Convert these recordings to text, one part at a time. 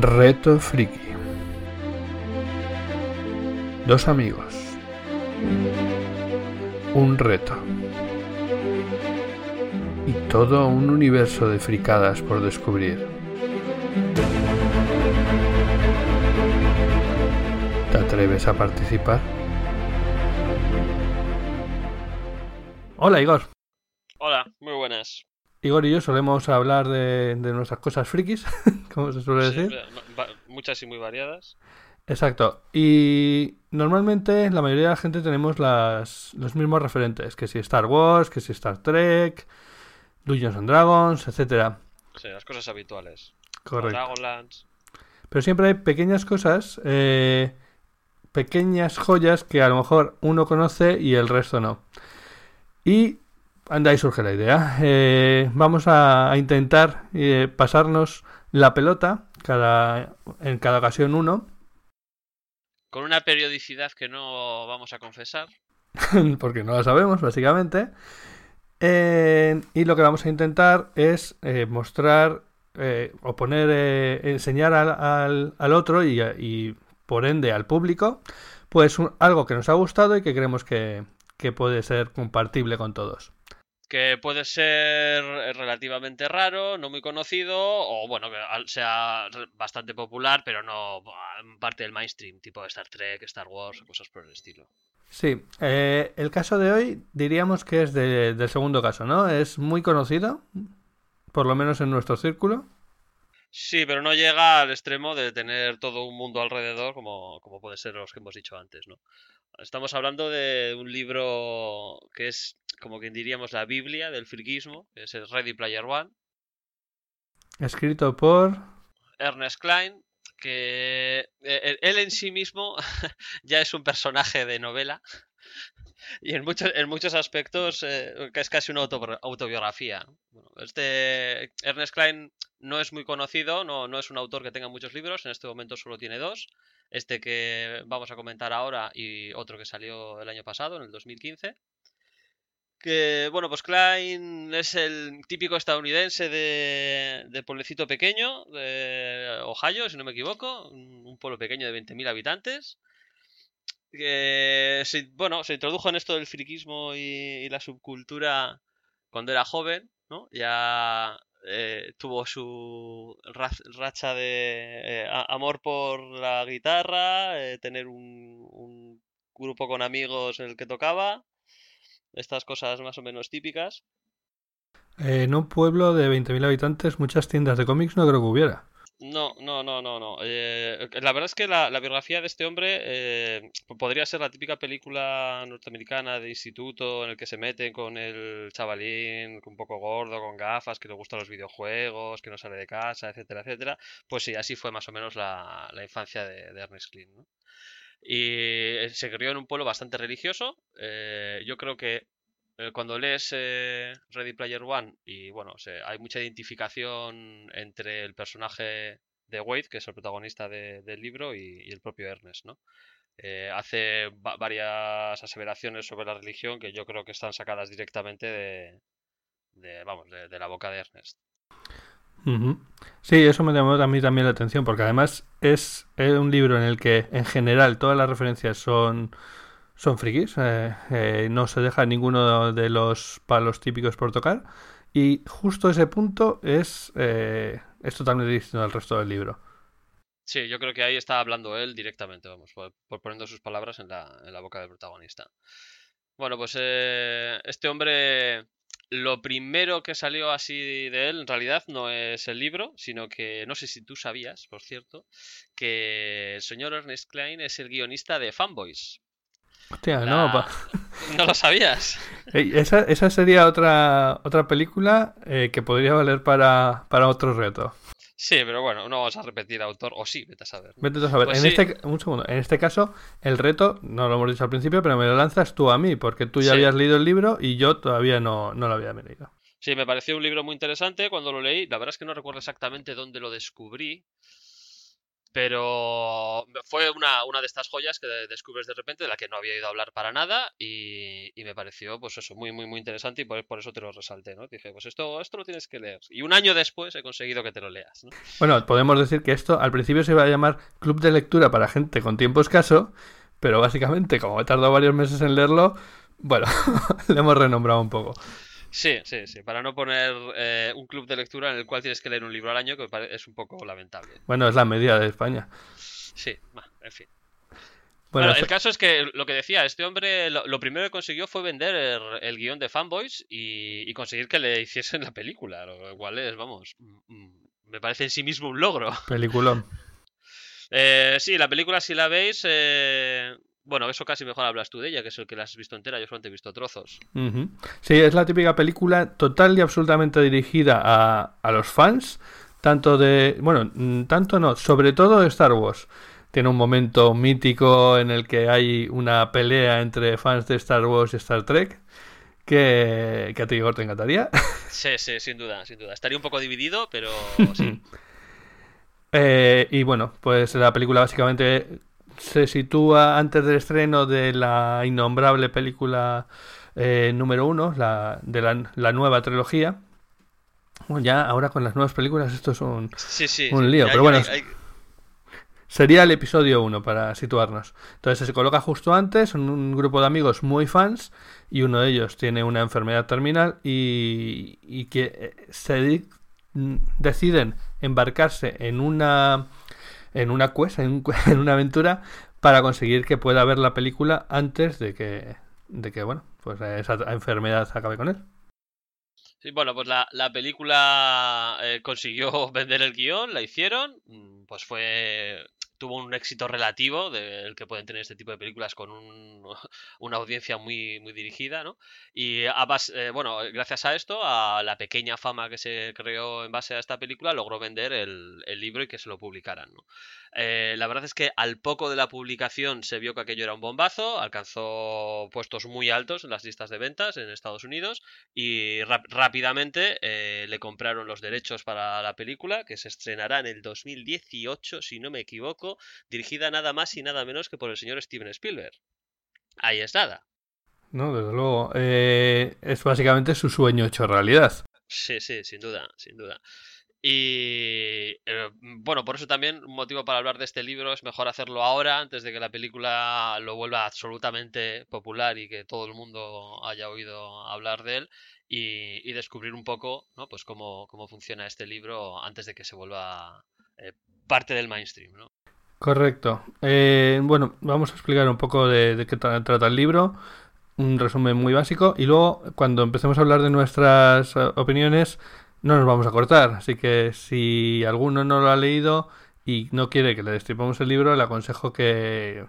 Reto Friki. Dos amigos. Un reto. Y todo un universo de fricadas por descubrir. ¿Te atreves a participar? Hola Igor. Igor y yo solemos hablar de, de nuestras cosas frikis, como se suele Sí, decir. muchas y muy variadas. Exacto. Y normalmente la mayoría de la gente tenemos las, los mismos referentes, que si Star Wars, que si Star Trek, Dungeons and Dragons, etcétera. Sí, las cosas habituales. Correcto. Dragonlance. Pero siempre hay pequeñas cosas, eh, pequeñas joyas que a lo mejor uno conoce y el resto no. Y anda, ahí surge la idea. Eh, vamos a, a intentar eh, pasarnos la pelota cada, en cada ocasión uno. Con una periodicidad que no vamos a confesar. porque no la sabemos, básicamente. Eh, y lo que vamos a intentar es mostrar o poner, eh, enseñar al, al- al otro y, y, por ende al público, pues un- algo que nos ha gustado y que creemos que, que puede ser compartible con todos. Que puede ser relativamente raro, no muy conocido, o bueno, que sea bastante popular, pero no parte del mainstream, tipo Star Trek, Star Wars cosas por el estilo. Sí, eh, el caso de hoy diríamos que es de- del segundo caso, ¿no? Es muy conocido, por lo menos en nuestro círculo. Sí, pero no llega al extremo de tener todo un mundo alrededor como, como puede ser los que hemos dicho antes, ¿no? Estamos hablando de un libro que es, como que diríamos, la Biblia del friquismo, que es el Ready Player One, Escrito por... Ernest Klein, que eh, él en sí mismo ya es un personaje de novela y en muchos, en muchos aspectos eh, es casi una autobi- autobiografía. ¿no? Bueno, este Ernest Klein no es muy conocido, no, no es un autor que tenga muchos libros, en este momento solo tiene dos. Este que vamos a comentar ahora y otro que salió el año pasado, en el 2015. Que, bueno, pues Klein es el típico estadounidense de, de pueblecito pequeño, de Ohio, si no me equivoco, un pueblo pequeño de 20.000 habitantes, que, se, bueno, se introdujo en esto del friquismo y, la subcultura cuando era joven, ¿no? Ya eh, tuvo su ra- racha de eh, amor por la guitarra, eh, tener un, un grupo con amigos en el que tocaba, estas cosas más o menos típicas. En un pueblo de 20.000 habitantes, muchas tiendas de cómics no creo que hubiera. No, no, no, no, no. Eh, la verdad es que la, biografía de este hombre eh, podría ser la típica película norteamericana de instituto en el que se meten con el chavalín un poco gordo, con gafas, que le gustan los videojuegos, que no sale de casa, etcétera, etcétera. Pues sí, así fue más o menos la, la infancia de, Ernest Cline, ¿no? Y eh, se crió en un pueblo bastante religioso. eh, yo creo que eh, cuando lees eh, Ready Player One y bueno, hay mucha identificación entre el personaje de Wade, que es el protagonista de- del libro, y, el propio Ernest, ¿no? Eh, hace va- varias aseveraciones sobre la religión que yo creo que están sacadas directamente de, de, vamos, de, la boca de Ernest. Sí, eso me llamó a también la atención, porque además es eh, un libro en el que en general todas las referencias son, son frikis, eh, eh, no se deja ninguno de los palos típicos por tocar, y justo ese punto es, eh, es totalmente distinto al resto del libro. Sí, yo creo que ahí está hablando él directamente, vamos, por, por poniendo sus palabras en la, en la boca del protagonista. Bueno, pues este hombre, lo primero que salió así de él, en realidad no es el libro, sino que, no sé si tú sabías, por cierto, que el señor Ernest Klein es el guionista de Fanboys. Hostia, La- no, pa- ¿No lo sabías? Esa, esa sería otra, otra película eh, que podría valer para, para otro reto. Sí, pero bueno, no vamos a repetir autor, o sí, vete a saber. Vete a saber. Pues en sí. este, un segundo. En este caso, el reto, no lo hemos dicho al principio, pero me lo lanzas tú a mí, porque tú ya Sí. habías leído el libro y yo todavía no, no lo había leído. Sí, me pareció un libro muy interesante cuando lo leí. La verdad es que no recuerdo exactamente dónde lo descubrí. Pero fue una, una de estas joyas que descubres de repente, de la que no había ido a hablar para nada, y, me pareció, pues eso, muy, muy, muy interesante, y por, eso te lo resalté, ¿no? Dije, pues esto, esto lo tienes que leer. Y un año después he conseguido que te lo leas, ¿no? Bueno, podemos decir que esto al principio se iba a llamar Club de Lectura para gente con tiempo escaso, pero básicamente, como he tardado varios meses en leerlo, bueno, le hemos renombrado un poco. Sí, sí, sí, para no poner eh, un club de lectura en el cual tienes que leer un libro al año, que es un poco lamentable. Bueno, es la media de España. Sí, en fin. Bueno, el caso es que lo que decía, este hombre lo, primero que consiguió fue vender el, guion de Fanboys y, conseguir que le hiciesen la película, lo cual es, vamos, mm, mm, me parece en sí mismo un logro. Peliculón. Eh, sí, la película, si la veis, eh, bueno, eso casi mejor hablas tú de ella, que es el que la has visto entera, yo solamente he visto trozos. Sí, es la típica película total y absolutamente dirigida a, a los fans, tanto de, bueno, mm, tanto no, sobre todo de Star Wars. Tiene un momento mítico en el que hay una pelea entre fans de Star Wars y Star Trek. Que, que a ti, Igor, te encantaría. Sí, sí, sin duda, sin duda. Estaría un poco dividido, pero sí. Eh, y bueno, pues la película básicamente se sitúa antes del estreno de la innombrable película eh, número uno, la, de la, nueva trilogía. ya ahora con las nuevas películas esto es un, un lío, pero bueno, sería el episodio uno para situarnos. Entonces se coloca justo antes, son un grupo de amigos muy fans y uno de ellos tiene una enfermedad terminal y, y que eh, se deciden embarcarse en una en una quest, en, una aventura, para conseguir que pueda ver la película antes de que, de que bueno, pues esa enfermedad acabe con él. Sí, bueno, pues la, la película eh, consiguió vender el guion, la hicieron, mm, pues fue tuvo un éxito relativo del que pueden tener este tipo de películas con un, una audiencia muy, muy dirigida, ¿no? Y a eh, bueno, gracias a esto, a la pequeña fama que se creó en base a esta película, logró vender el, libro y que se lo publicaran. Eh, la verdad es que al poco de la publicación se vio que aquello era un bombazo, alcanzó puestos muy altos en las listas de ventas en Estados Unidos y rápidamente eh, le compraron los derechos para la película que se estrenará en el 2018, si no me equivoco, dirigida nada más y nada menos que por el señor Steven Spielberg. Ahí es nada. No, desde luego. Eh, es básicamente su sueño hecho realidad. Sí, sí, sin duda, sin duda. Y eh, bueno, por eso también un motivo para hablar de este libro es mejor hacerlo ahora, antes de que la película lo vuelva absolutamente popular y que todo el mundo haya oído hablar de él y, descubrir un poco ¿no? pues cómo, cómo, funciona este libro antes de que se vuelva eh, parte del mainstream. ¿no? Correcto. Eh, bueno, vamos a explicar un poco de, de qué trata el libro, un resumen muy básico y luego cuando empecemos a hablar de nuestras opiniones no nos vamos a cortar. Así que si alguno no lo ha leído y no quiere que le destripemos el libro, le aconsejo que,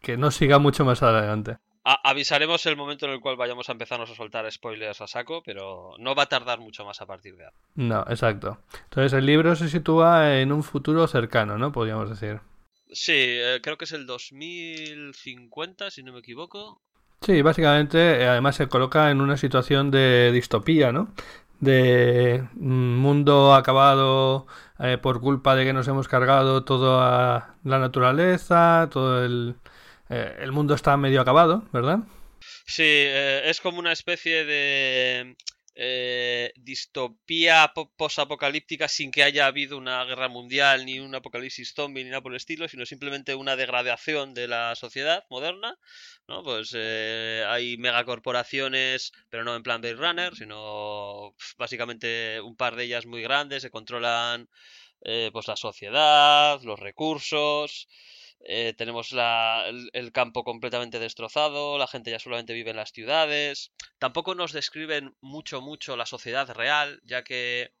que no siga mucho más adelante. avisaremos el momento en el cual vayamos a empezarnos a soltar spoilers a saco, pero no va a tardar mucho más a partir de ahora. No, exacto. Entonces el libro se sitúa en un futuro cercano, ¿no? Podríamos decir. Sí, eh, creo que es el 2050, si no me equivoco. Sí, básicamente, eh, además se coloca en una situación de distopía, ¿no? de mundo acabado eh, por culpa de que nos hemos cargado toda la naturaleza, todo el, eh, el mundo está medio acabado, ¿verdad? Sí, es como una especie de eh, distopía posapocalíptica sin que haya habido una guerra mundial, ni un apocalipsis zombie, ni nada por el estilo, sino simplemente una degradación de la sociedad moderna. ¿no? Pues eh, hay megacorporaciones, pero no en plan Blade Runner, sino básicamente un par de ellas muy grandes, se controlan eh, pues la sociedad, los recursos. Eh, tenemos el, campo completamente destrozado, la gente ya solamente vive en las ciudades. Tampoco nos describen mucho, mucho la sociedad real, ya que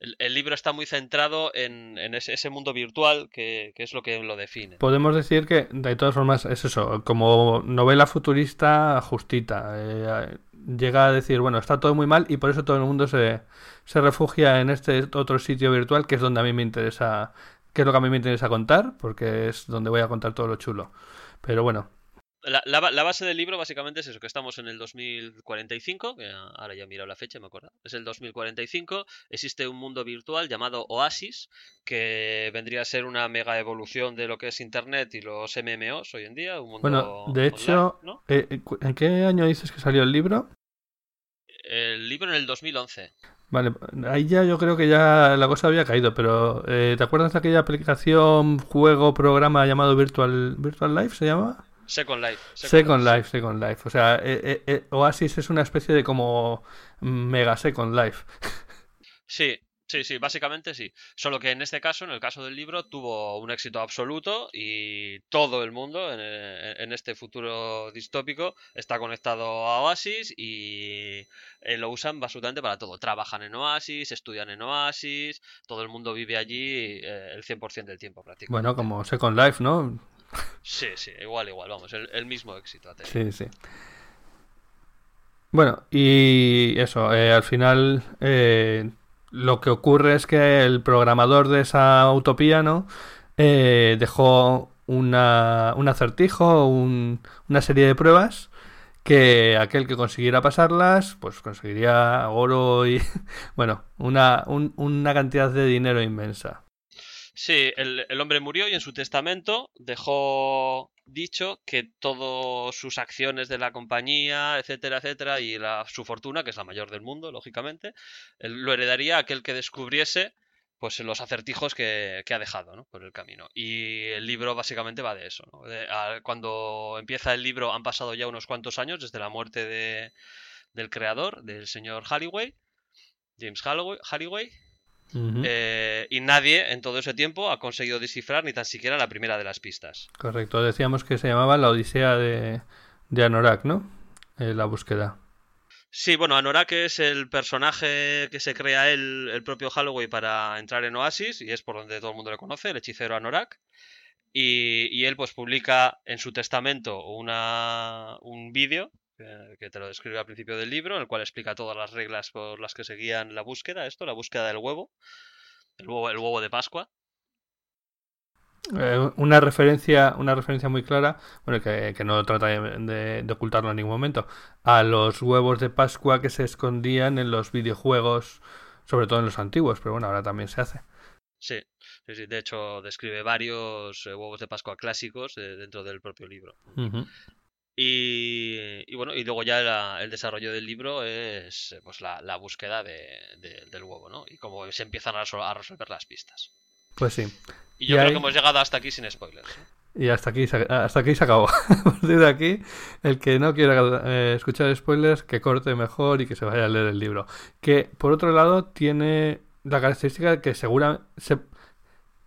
el, libro está muy centrado en, ese, mundo virtual que, es lo que lo define. Podemos decir que, de todas formas, es eso, como novela futurista justita. Eh, llega a decir, bueno, está todo muy mal y por eso todo el mundo se, se refugia en este otro sitio virtual que es donde a mí me interesa que es lo que a mí me interesa contar, porque es donde voy a contar todo lo chulo. Pero bueno. la, la, base del libro básicamente es eso, que estamos en el 2045, que ahora ya he mirado la fecha, me acuerdo, es el 2045, existe un mundo virtual llamado Oasis, que vendría a ser una mega evolución de lo que es Internet y los MMOs hoy en día. Un mundo bueno, de hecho, eh, eh, ¿en qué año dices que salió el libro? El libro en el 2011. Vale, ahí ya yo creo que ya la cosa había caído, pero eh, ¿te acuerdas de aquella aplicación, juego, programa llamado Virtual, Virtual Life se llama? Second Life. Second, Life. Second Life. O sea, eh, eh, Oasis es una especie de como mega Second Life. Sí, Sí, sí, básicamente sí. Solo que en este caso, en el caso del libro, tuvo un éxito absoluto y todo el mundo en, en este futuro distópico está conectado a Oasis y eh, lo usan absolutamente para todo. Trabajan en Oasis, estudian en Oasis, todo el mundo vive allí eh, el 100% del tiempo prácticamente. Bueno, como Second Life, ¿no? Sí, sí, igual, igual, vamos, el, mismo éxito. Sí, sí. Bueno, y eso, eh, al final lo que ocurre es que el programador de esa utopía, ¿no? Eh, dejó una, un acertijo, una serie de pruebas que aquel que consiguiera pasarlas, pues conseguiría oro y, bueno, una, una cantidad de dinero inmensa. Sí, el, el, hombre murió y en su testamento dejó dicho que todas sus acciones de la compañía, etcétera, etcétera, y la, su fortuna, que es la mayor del mundo, lógicamente, lo heredaría aquel que descubriese pues los acertijos que, ha dejado ¿no? por el camino. Y el libro básicamente va de eso. cuando empieza el libro han pasado ya unos cuantos años desde la muerte de, del creador, del señor Halliway, James Halliway, eh, y nadie en todo ese tiempo ha conseguido descifrar ni tan siquiera la primera de las pistas. Correcto, decíamos que se llamaba la Odisea de, de Anorak, ¿no? Eh, la búsqueda. Sí, bueno, Anorak es el personaje que se crea él, el propio Halloween para entrar en Oasis y es por donde todo el mundo le conoce, el hechicero Anorak. Y, y él pues publica en su testamento una, un vídeo que te lo describe al principio del libro, en el cual explica todas las reglas por las que seguían la búsqueda, esto, la búsqueda del huevo, el huevo, el huevo de Pascua. Eh, una referencia una referencia muy clara bueno que, no trata de, ocultarlo en ningún momento a los huevos de Pascua que se escondían en los videojuegos sobre todo en los antiguos pero bueno ahora también se hace. Sí, sí, de hecho describe varios eh, huevos de Pascua clásicos eh, dentro del propio libro y, bueno, y luego ya el desarrollo del libro es eh, pues la, búsqueda del huevo, ¿no? Y cómo se empiezan a, resolver las pistas. Pues sí. Y yo creo que hemos llegado hasta aquí sin spoilers. Y hasta aquí, hasta aquí se acabó. a partir de aquí, el que no quiera eh, escuchar spoilers, que corte mejor y que se vaya a leer el libro. Que, por otro lado, tiene la característica que segura, se,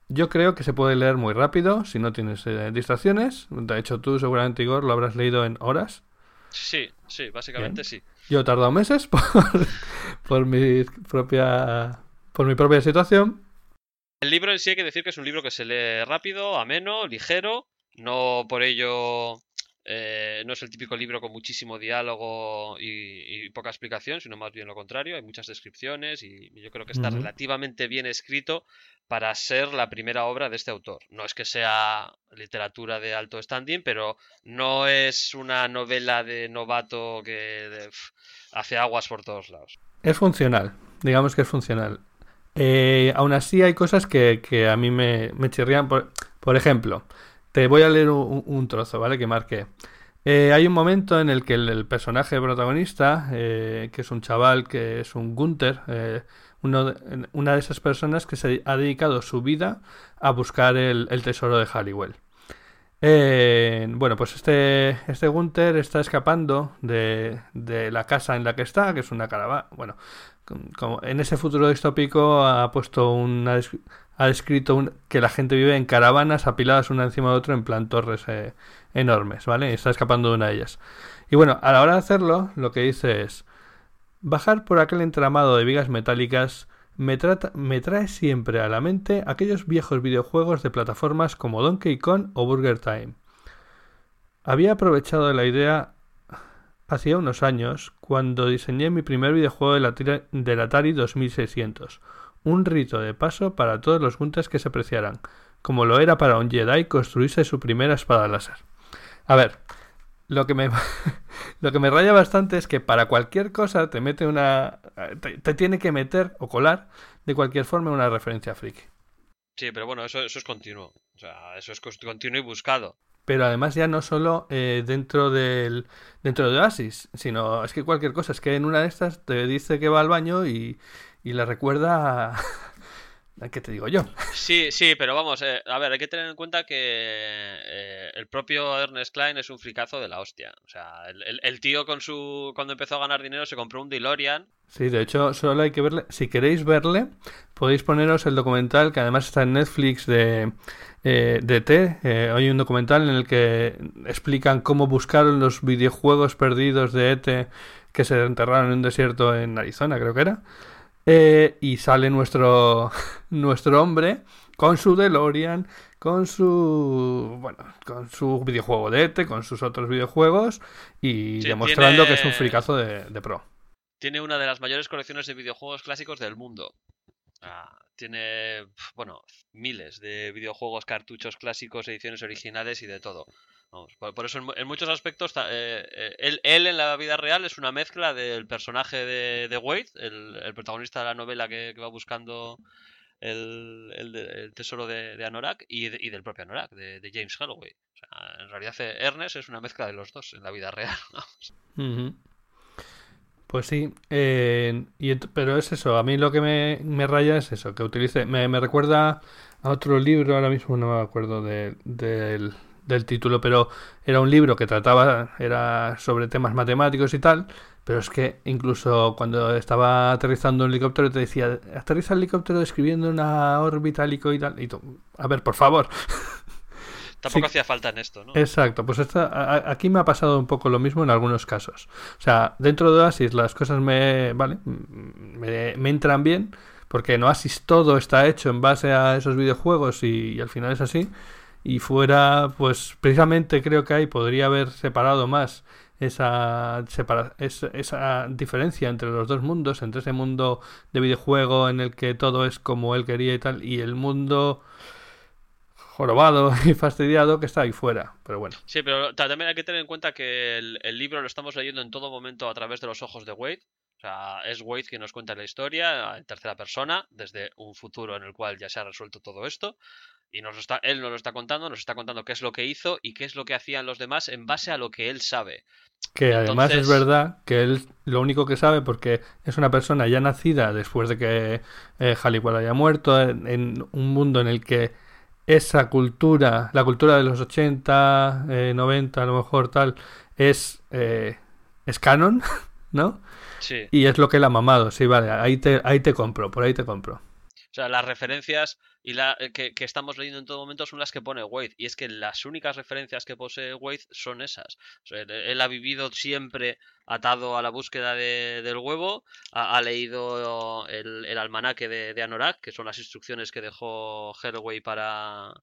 yo creo que se puede leer muy rápido si no tienes eh, distracciones. De hecho, tú seguramente, Igor, lo habrás leído en horas. Sí, sí, básicamente sí. Yo he tardado meses por, mi propia por mi propia situación. El libro en sí hay que decir que es un libro que se lee rápido, ameno, ligero, no por ello eh, no es el típico libro con muchísimo diálogo y, poca explicación, sino más bien lo contrario. Hay muchas descripciones y yo creo que está relativamente bien escrito para ser la primera obra de este autor. No es que sea literatura de alto standing, pero no es una novela de novato que hace aguas por todos lados. Es funcional, digamos que es funcional. Eh, aún así hay cosas que, a mí me, me chirrían. Por, por ejemplo, te voy a leer un, trozo, ¿vale? Que marqué. Eh, hay un momento en el que el, personaje protagonista, eh, que es un chaval, que es un Gunther, eh, una de esas personas que se ha dedicado su vida a buscar el, tesoro de Halliwell. bueno, pues este, este Gunther está escapando de, la casa en la que está, que es una caravana. Bueno, en ese futuro distópico ha puesto una, ha descrito que la gente vive en caravanas apiladas una encima de otra en plan torres eh, enormes, ¿vale? está escapando de una de ellas. Y bueno, a la hora de hacerlo, lo que dice es, bajar por aquel entramado de vigas metálicas me, trae siempre a la mente aquellos viejos videojuegos de plataformas como Donkey Kong o Burger Time. Había aprovechado la idea hacía unos años cuando diseñé mi primer videojuego de la Atari 2600 un rito de paso para todos los Gunters que se apreciaran, como lo era para un Jedi construirse su primera espada láser. A ver, Lo que me lo que me raya bastante es que para cualquier cosa te mete una te, tiene que meter o colar de cualquier forma una referencia friki. Sí, pero bueno, eso, eso es continuo. O sea, eso es continuo y buscado. Pero además ya no solo eh, dentro del dentro de Oasis, sino es que cualquier cosa, es que en una de estas te dice que va al baño y, y la recuerda ¿Qué te digo yo? Sí, sí, pero vamos, eh, a ver, hay que tener en cuenta que eh, el propio Ernest Klein es un fricazo de la hostia. O sea, el, tío con su cuando empezó a ganar dinero se compró un DeLorean. Sí, de hecho, solo hay que verle. Si queréis verle, podéis poneros el documental que además está en Netflix de, eh, de T. Eh, hay un documental en el que explican cómo buscaron los videojuegos perdidos de ET que se enterraron en un desierto en Arizona, creo que era. Eh, y sale nuestro, nuestro hombre con su DeLorean, con su bueno, con su videojuego de ET, con sus otros videojuegos y demostrando que es un fricazo de, pro. Tiene una de las mayores colecciones de videojuegos clásicos del mundo. Ah, tiene, bueno, miles de videojuegos, cartuchos clásicos, ediciones originales y de todo por, eso en, muchos aspectos eh, eh, él, en la vida real es una mezcla del personaje de, Wade, el, protagonista de la novela que, va buscando el, tesoro de, Anorak y, del propio Anorak, de, James Holloway. en realidad eh, Ernest es una mezcla de los dos en la vida real. Pues sí, pero es eso, a mí lo que me, raya es eso, que utilice, me, recuerda a otro libro, ahora mismo no me acuerdo de, del del título, pero era un libro que trataba, era sobre temas matemáticos y tal, pero es que incluso cuando estaba aterrizando un helicóptero te decía, aterriza el helicóptero describiendo una órbita helicoidal, y a ver, por favor. Tampoco hacía falta en esto, ¿no? Exacto, pues aquí me ha pasado un poco lo mismo en algunos casos. O sea, dentro de Oasis las cosas me, vale, me, entran bien, porque en Oasis todo está hecho en base a esos videojuegos y al final es así y fuera, pues precisamente creo que ahí podría haber separado más esa, diferencia entre los dos mundos, entre ese mundo de videojuego en el que todo es como él quería y tal, y el mundo jorobado y fastidiado que está ahí fuera. Pero bueno. Sí, pero también hay que tener en cuenta que el, el libro lo estamos leyendo en todo momento a través de los ojos de Wade. O sea, es Wade quien nos cuenta la historia en tercera persona, desde un futuro en el cual ya se ha resuelto todo esto. Y nos está, él nos lo está contando, nos está contando qué es lo que hizo y qué es lo que hacían los demás en base a lo que él sabe. Que además es verdad que él lo único que sabe, porque es una persona ya nacida después de que eh, haya muerto, en, un mundo en el que esa cultura, la cultura de los 80, 90, eh, a lo mejor tal, es, eh, es canon, ¿no? Sí. Y es lo que él ha mamado, sí, vale, ahí te, ahí te compro, por ahí te compro. O sea, las referencias y la, eh, que, estamos leyendo en todo momento son las que pone Wade. Y es que las únicas referencias que posee Wade son esas. él, ha vivido siempre atado a la búsqueda del huevo. Ha, leído el, el almanaque de, de, Anorak, que son las instrucciones que dejó Hellway para,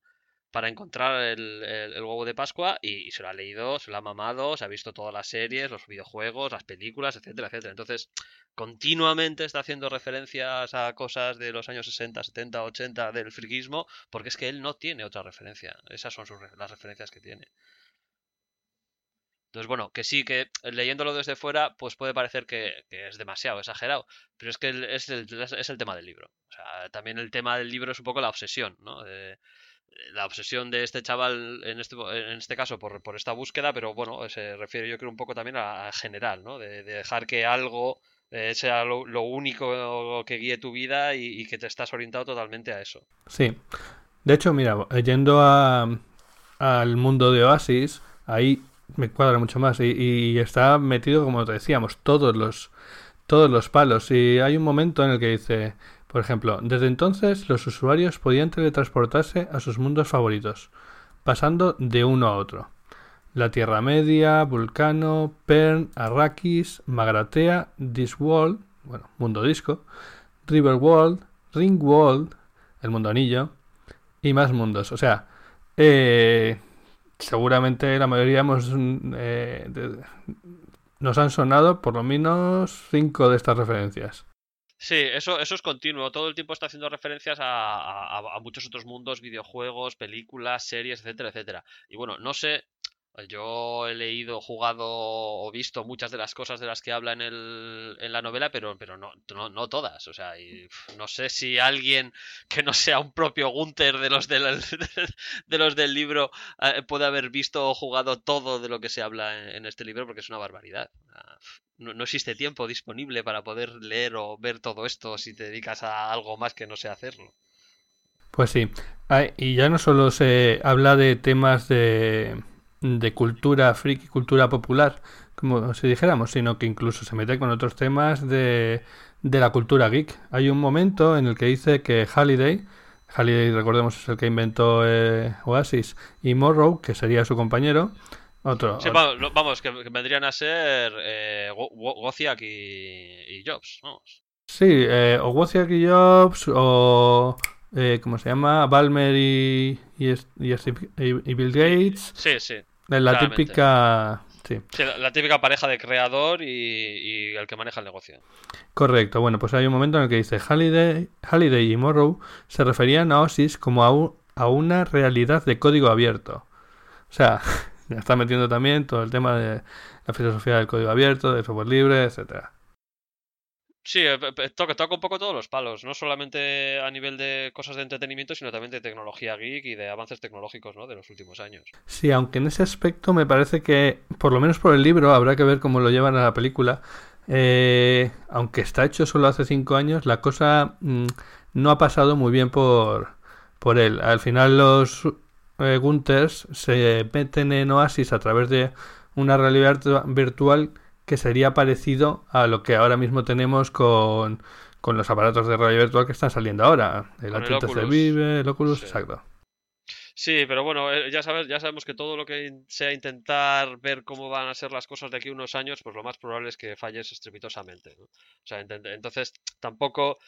para encontrar el, huevo de Pascua y, se lo ha leído, se lo ha mamado, se ha visto todas las series, los videojuegos, las películas, etcétera, etcétera. Entonces, continuamente está haciendo referencias a cosas de los años 60, 70, 80 del friquismo, porque es que él no tiene otra referencia. Esas son las referencias que tiene. Entonces, bueno, que sí, que leyéndolo desde fuera, pues puede parecer que, es demasiado exagerado, pero es que es el, es el, tema del libro. O sea, también el tema del libro es un poco la obsesión, ¿no? La obsesión de este chaval en este, en este caso por, por, esta búsqueda, pero bueno, se refiere yo creo un poco también a, general, ¿no? De, dejar que algo eh, sea lo, único que guíe tu vida y, que te estás orientado totalmente a eso. Sí. De hecho, mira, yendo a, al mundo de Oasis, ahí me cuadra mucho más y, y, está metido, como te decíamos, todos los, todos los palos. Y hay un momento en el que dice por ejemplo, desde entonces los usuarios podían teletransportarse a sus mundos favoritos, pasando de uno a otro. La Tierra Media, Vulcano, Pern, Arrakis, Magratea, Discworld, bueno, Mundo Disco, Riverworld, Ringworld, el Mundo Anillo y más mundos. O sea, eh, seguramente la mayoría eh, nos han sonado por lo menos cinco de estas referencias. Sí, eso, eso es continuo. Todo el tiempo está haciendo referencias a, muchos otros mundos, videojuegos, películas, series, etcétera, etcétera. Y bueno, no sé Yo he leído, jugado o visto muchas de las cosas de las que habla en, el, en la novela, pero, pero no, no, todas. O sea, y, no sé si alguien que no sea un propio Gunther de los del, de los del libro eh, puede haber visto o jugado todo de lo que se habla en, este libro, porque es una barbaridad. No, no, existe tiempo disponible para poder leer o ver todo esto si te dedicas a algo más que no sea hacerlo. Pues sí. y ya no solo se habla de temas de de cultura friki, cultura popular, como si dijéramos, sino que incluso se mete con otros temas de, de la cultura geek. Hay un momento en el que dice que Halliday, Halliday recordemos es el que inventó eh, Oasis, y Morrow, que sería su compañero, otro. vamos, que, vendrían a ser eh, Wozniak y, Jobs, vamos. Sí, eh, o Wozniak y Jobs, o eh, ¿cómo se llama? Balmer y, y, Bill Gates. Sí, sí. La típica... Sí. la, típica pareja de creador y, el que maneja el negocio. Correcto. Bueno, pues hay un momento en el que dice Halliday, Halliday y Morrow se referían a OSIS como a, a una realidad de código abierto. O sea, ya está metiendo también todo el tema de la filosofía del código abierto, de software libre, etcétera. Sí, eh, toca, toca un poco todos los palos, no solamente a nivel de cosas de entretenimiento, sino también de tecnología geek y de avances tecnológicos ¿no? de los últimos años. Sí, aunque en ese aspecto me parece que, por lo menos por el libro, habrá que ver cómo lo llevan a la película. Eh, aunque está hecho solo hace cinco años, la cosa mm, no ha pasado muy bien por, por él. Al final los eh, Gunters se meten en Oasis a través de una realidad virtual que sería parecido a lo que ahora mismo tenemos con, los aparatos de radio virtual que están saliendo ahora. El HTC Vive, el Oculus, exacto. Sí, pero bueno, eh, ya sabes, ya sabemos que todo lo que sea intentar ver cómo van a ser las cosas de aquí a unos años, pues lo más probable es que falles estrepitosamente. O sea, entonces tampoco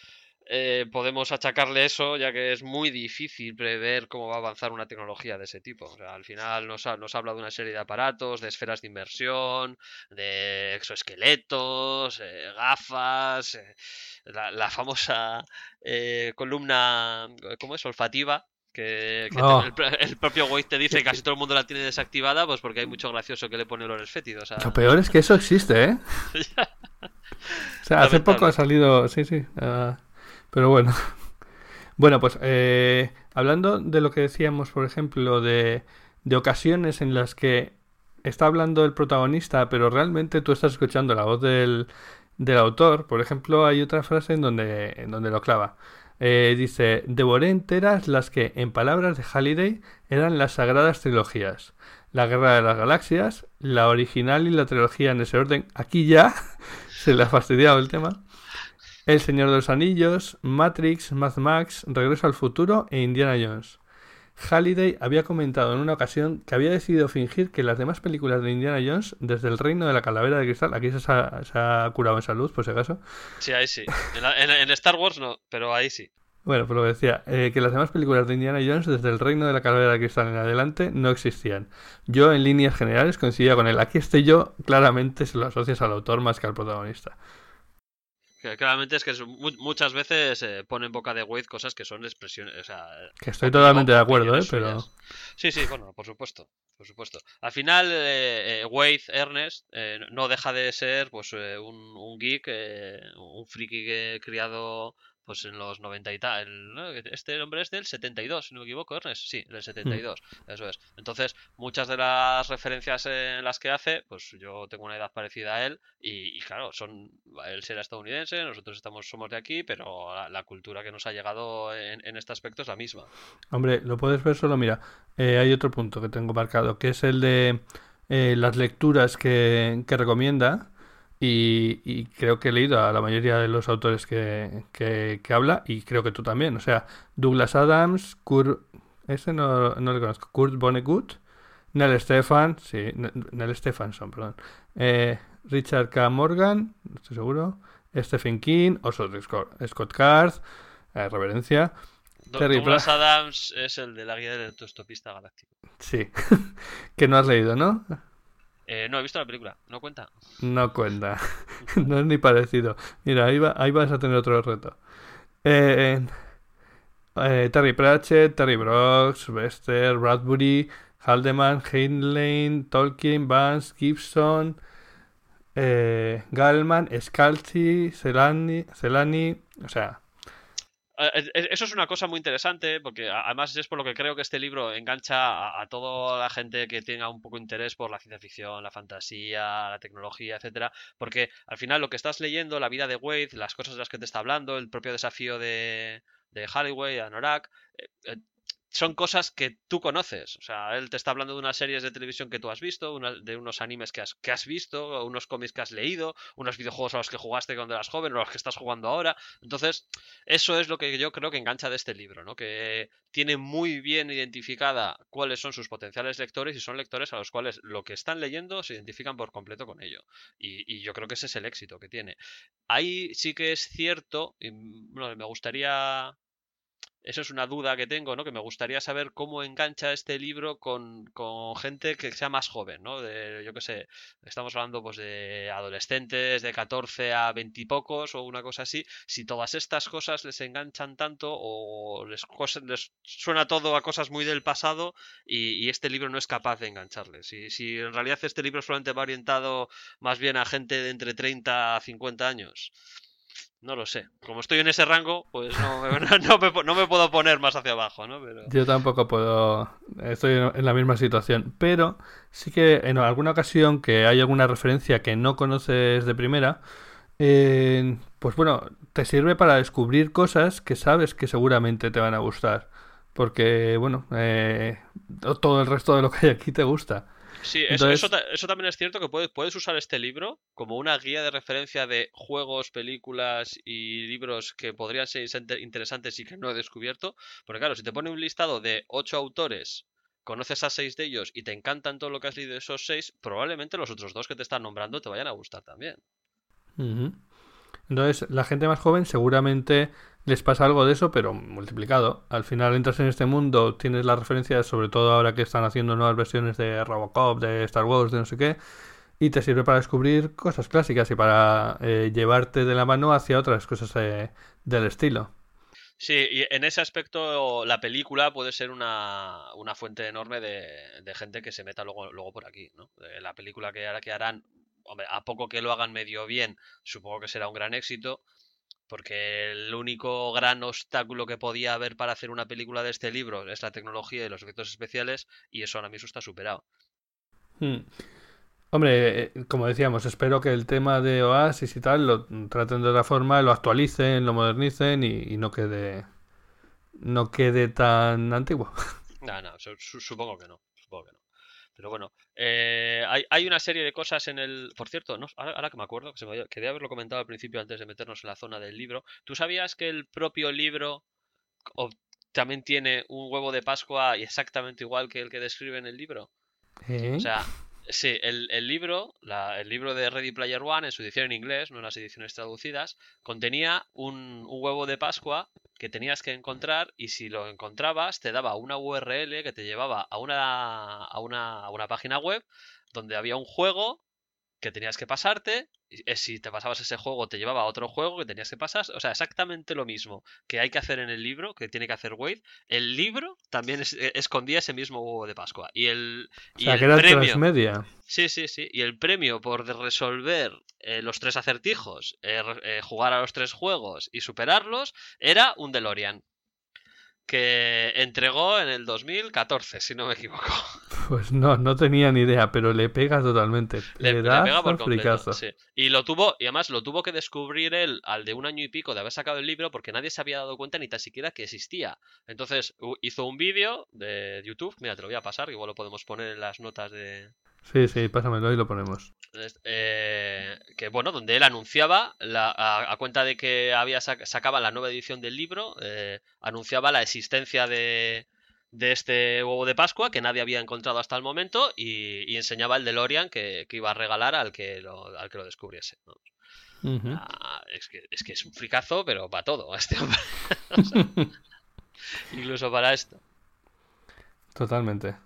eh, podemos achacarle eso, ya que es muy difícil prever cómo va a avanzar una tecnología de ese tipo. al final nos, nos habla de una serie de aparatos, de esferas de inversión, de exoesqueletos, eh, gafas, eh, la, famosa columna, ¿cómo es? Olfativa, que, oh. el, propio Wade te dice que casi todo el mundo la tiene desactivada, pues porque hay mucho gracioso que le pone olores fétidos. Lo peor es que eso existe, ¿eh? o sea, hace poco ha salido, sí, sí. Ah, pero bueno. Bueno, pues eh, hablando de lo que decíamos, por ejemplo, de, de ocasiones en las que está hablando el protagonista, pero realmente tú estás escuchando la voz del, del autor. Por ejemplo, hay otra frase en donde, en donde lo clava. Eh, dice, devoré enteras las que, en palabras de Halliday, eran las sagradas trilogías. La Guerra de las Galaxias, la original y la trilogía en ese orden. Aquí ya se le ha fastidiado el tema. El Señor de los Anillos, Matrix, Mad Max, Regreso al Futuro e Indiana Jones. Halliday había comentado en una ocasión que había decidido fingir que las demás películas de Indiana Jones, desde el reino de la calavera de cristal, aquí se ha, curado en salud, por si acaso. Sí, ahí sí. En, Star Wars no, pero ahí sí. Bueno, pues lo que decía, eh, que las demás películas de Indiana Jones, desde el reino de la calavera de cristal en adelante, no existían. Yo, en líneas generales, coincidía con él. Aquí estoy yo, claramente se lo asocias al autor más que al protagonista. Que claramente es que muchas veces eh, pone en boca de Wade cosas que son expresiones. O sea, que estoy totalmente de acuerdo, ¿eh? Pero. Sí, sí, bueno, por supuesto. Por supuesto. Al final, eh, eh Wade Ernest eh, no deja de ser pues un, un geek, un friki criado pues en los 90 y tal. Este hombre es del 72, si no me equivoco, Ernest. Sí, del 72, mm. eso es. Entonces, muchas de las referencias en las que hace, pues yo tengo una edad parecida a él y, claro, son él será estadounidense, nosotros estamos somos de aquí, pero la, cultura que nos ha llegado en, este aspecto es la misma. Hombre, lo puedes ver solo, mira, eh, hay otro punto que tengo marcado, que es el de eh, las lecturas que, que recomienda y, creo que he leído a la mayoría de los autores que, que, habla y creo que tú también. O sea, Douglas Adams, Kurt, ese no, no le conozco, Kurt Vonnegut, Nell Stefan, sí, Nell Stephenson, perdón, eh, Richard K. Morgan, no estoy seguro, Stephen King, Oso Scott, Scott Card, eh, Reverencia. Douglas Adams es el de la guía del autostopista galáctico. Sí, que no has leído, ¿no? Eh, no he visto la película, ¿no cuenta? No cuenta, no es ni parecido. Mira, ahí, ahí vas a tener otro reto. Eh, eh, Terry Pratchett, Terry Brooks, Wester, Bradbury, Haldeman, Heinlein, Tolkien, Vance, Gibson, Gallman, Scalzi, Celani, Celani, o sea, eso es una cosa muy interesante porque además es por lo que creo que este libro engancha a, toda la gente que tenga un poco interés por la ciencia ficción, la fantasía, la tecnología, etcétera, porque al final lo que estás leyendo, la vida de Wade, las cosas de las que te está hablando, el propio desafío de, de Halliway, Anorak, eh, son cosas que tú conoces. O sea, él te está hablando de unas series de televisión que tú has visto, de unos animes que has, que has visto, unos cómics que has leído, unos videojuegos a los que jugaste cuando eras joven o a los que estás jugando ahora. Entonces, eso es lo que yo creo que engancha de este libro, ¿no? Que tiene muy bien identificada cuáles son sus potenciales lectores y son lectores a los cuales lo que están leyendo se identifican por completo con ello. Y, y yo creo que ese es el éxito que tiene. Ahí sí que es cierto, y, me gustaría eso es una duda que tengo, ¿no? Que me gustaría saber cómo engancha este libro con, con gente que sea más joven, ¿no? De, yo qué sé, estamos hablando pues de adolescentes de 14 a 20 y pocos o una cosa así. Si todas estas cosas les enganchan tanto o les, les suena todo a cosas muy del pasado y, y, este libro no es capaz de engancharles. Si, si en realidad este libro solamente va orientado más bien a gente de entre 30 a 50 años no lo sé. Como estoy en ese rango, pues no, no, me, puedo poner más hacia abajo, ¿no? Yo tampoco puedo. Estoy en la misma situación. Pero sí que en alguna ocasión que hay alguna referencia que no conoces de primera, eh, pues bueno, te sirve para descubrir cosas que sabes que seguramente te van a gustar. Porque, bueno, eh, todo el resto de lo que hay aquí te gusta. Sí, eso, eso, también es cierto que puedes, puedes usar este libro como una guía de referencia de juegos, películas y libros que podrían ser interesantes y que no he descubierto. Porque claro, si te pone un listado de ocho autores, conoces a seis de ellos y te encantan todo lo que has leído de esos seis, probablemente los otros dos que te están nombrando te vayan a gustar también. Entonces, la gente más joven seguramente les pasa algo de eso, pero multiplicado. Al final entras en este mundo, tienes las referencias, sobre todo ahora que están haciendo nuevas versiones de Robocop, de Star Wars, de no sé qué, y te sirve para descubrir cosas clásicas y para eh, llevarte de la mano hacia otras cosas eh, del estilo. Sí, y en ese aspecto la película puede ser una, fuente enorme de, gente que se meta luego, luego por aquí, ¿no? Eh, la película que, que harán, hombre, a poco que lo hagan medio bien, supongo que será un gran éxito, porque el único gran obstáculo que podía haber para hacer una película de este libro es la tecnología y los efectos especiales, y eso ahora mismo está superado. Hmm. Hombre, eh, como decíamos, espero que el tema de Oasis y tal lo traten de otra forma, lo actualicen, lo modernicen y, no quede no quede tan antiguo. No, no, supongo que no. Pero bueno, eh, hay, una serie de cosas en el... Por cierto, no, ahora, que me acuerdo, que se me, quería haberlo comentado al principio antes de meternos en la zona del libro. ¿Tú sabías que el propio libro también tiene un huevo de Pascua exactamente igual que el que describe en el libro? ¿Eh? O sea, Sí, el, el libro, la, el libro de Ready Player One, en su edición en inglés, no en las ediciones traducidas, contenía un, un, huevo de Pascua que tenías que encontrar y si lo encontrabas te daba una URL que te llevaba a una, a una, a una página web donde había un juego que tenías que pasarte. Y si te pasabas ese juego, te llevaba a otro juego que tenías que pasar. O sea, exactamente lo mismo que hay que hacer en el libro, que tiene que hacer Wade. El libro también eh, escondía ese mismo huevo de Pascua. Y el, o sea, que era premio. Sí, sí, sí. Y el premio por resolver eh, los tres acertijos, eh, jugar a los tres juegos y superarlos, era un DeLorean que entregó en el 2014, si no me equivoco. Pues no, no tenía ni idea, pero le pega totalmente. Le, pega por completo, sí. Y lo tuvo, y además lo tuvo que descubrir él al de un año y pico de haber sacado el libro porque nadie se había dado cuenta ni tan siquiera que existía. Entonces hizo un vídeo de YouTube, mira, te lo voy a pasar, igual lo podemos poner en las notas de, Sí, sí, pásamelo y lo ponemos. Eh, que bueno, donde él anunciaba, la, a, cuenta de que había sacaba la nueva edición del libro, eh, anunciaba la existencia de, de este huevo de Pascua que nadie había encontrado hasta el momento y, enseñaba el DeLorean que, que iba a regalar al que lo, al que lo descubriese. Ah, es, que, es, que, es un fricazo, pero para todo, este incluso para esto. Totalmente.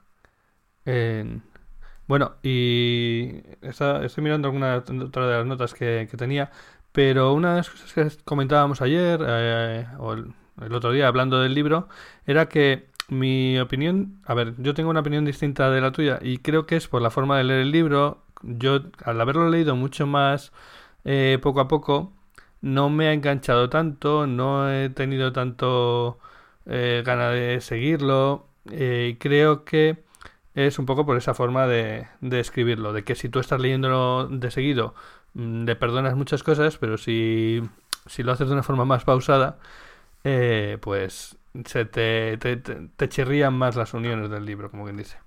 Bueno, y estoy mirando alguna otra de las notas que, tenía, pero una de las cosas que comentábamos ayer, eh, o el, otro día hablando del libro, era que mi opinión, a ver, yo tengo una opinión distinta de la tuya y creo que es por la forma de leer el libro. Yo, al haberlo leído mucho más eh, poco a poco, no me ha enganchado tanto, no he tenido tanto eh, gana de seguirlo. Eh, creo que es un poco por esa forma de, de escribirlo, de que si tú estás leyéndolo de seguido, mm, le perdonas muchas cosas, pero si, si lo haces de una forma más pausada, eh, pues se te, te, te, chirrían más las uniones del libro, como quien dice.